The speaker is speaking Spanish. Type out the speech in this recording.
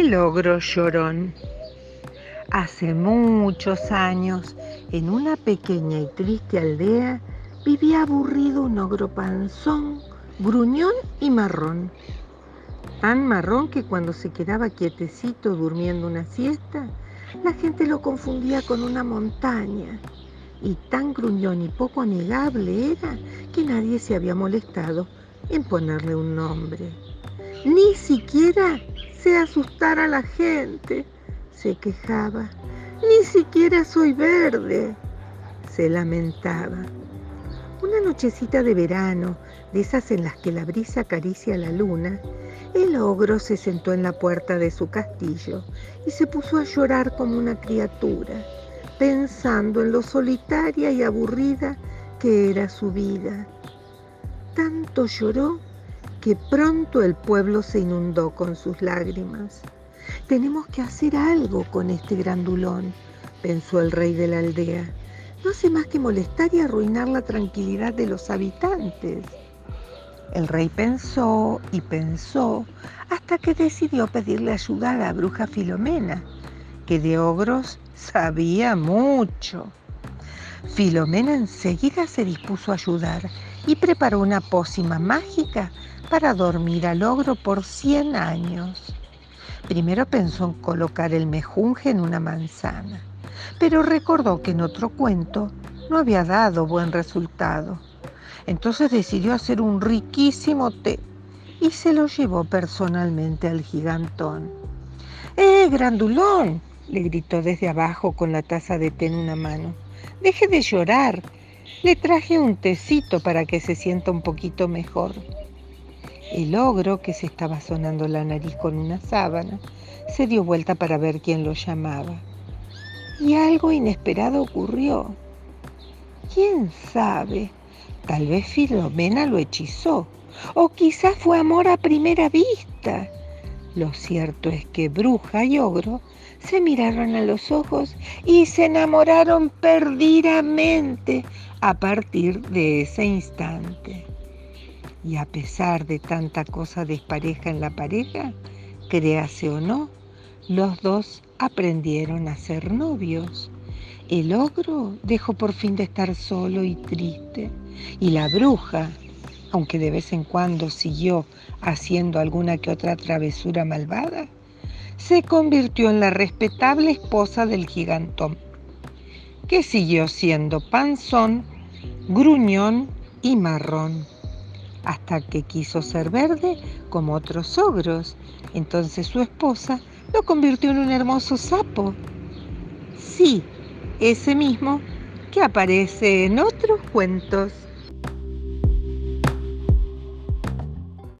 El ogro llorón. Hace muchos años, en una pequeña y triste aldea, vivía aburrido un ogro panzón, gruñón y marrón. Tan marrón que cuando se quedaba quietecito durmiendo una siesta, la gente lo confundía con una montaña. Y tan gruñón y poco amigable era que nadie se había molestado en ponerle un nombre. Ni siquiera se asustara a la gente, se quejaba. Ni siquiera soy verde, se lamentaba. Una nochecita de verano, de esas en las que la brisa acaricia la luna, el ogro se sentó en la puerta de su castillo y se puso a llorar como una criatura, pensando en lo solitaria y aburrida que era su vida. Tanto lloró que pronto el pueblo se inundó con sus lágrimas. Tenemos que hacer algo con este grandulón, pensó el rey de la aldea. No hace más que molestar y arruinar la tranquilidad de los habitantes. El rey pensó y pensó hasta que decidió pedirle ayuda a la bruja Filomena, que de ogros sabía mucho. Filomena enseguida se dispuso a ayudar y preparó una pócima mágica para dormir al ogro por 100 años. Primero pensó en colocar el mejunje en una manzana, pero recordó que en otro cuento no había dado buen resultado. Entonces decidió hacer un riquísimo té y se lo llevó personalmente al gigantón. ¡Eh, grandulón! le gritó desde abajo con la taza de té en una mano. Deje de llorar. Le traje un tecito para que se sienta un poquito mejor. El ogro, que se estaba sonando la nariz con una sábana, se dio vuelta para ver quién lo llamaba. Y algo inesperado ocurrió. ¿Quién sabe? Tal vez Filomena lo hechizó. O quizás fue amor a primera vista. Lo cierto es que bruja y ogro se miraron a los ojos y se enamoraron perdidamente a partir de ese instante. Y a pesar de tanta cosa despareja en la pareja, créase o no, los dos aprendieron a ser novios. El ogro dejó por fin de estar solo y triste, y la bruja, aunque de vez en cuando siguió haciendo alguna que otra travesura malvada, se convirtió en la respetable esposa del gigantón, que siguió siendo panzón, gruñón y marrón hasta que quiso ser verde como otros ogros. Entonces su esposa lo convirtió en un hermoso sapo. Sí, ese mismo que aparece en otros cuentos.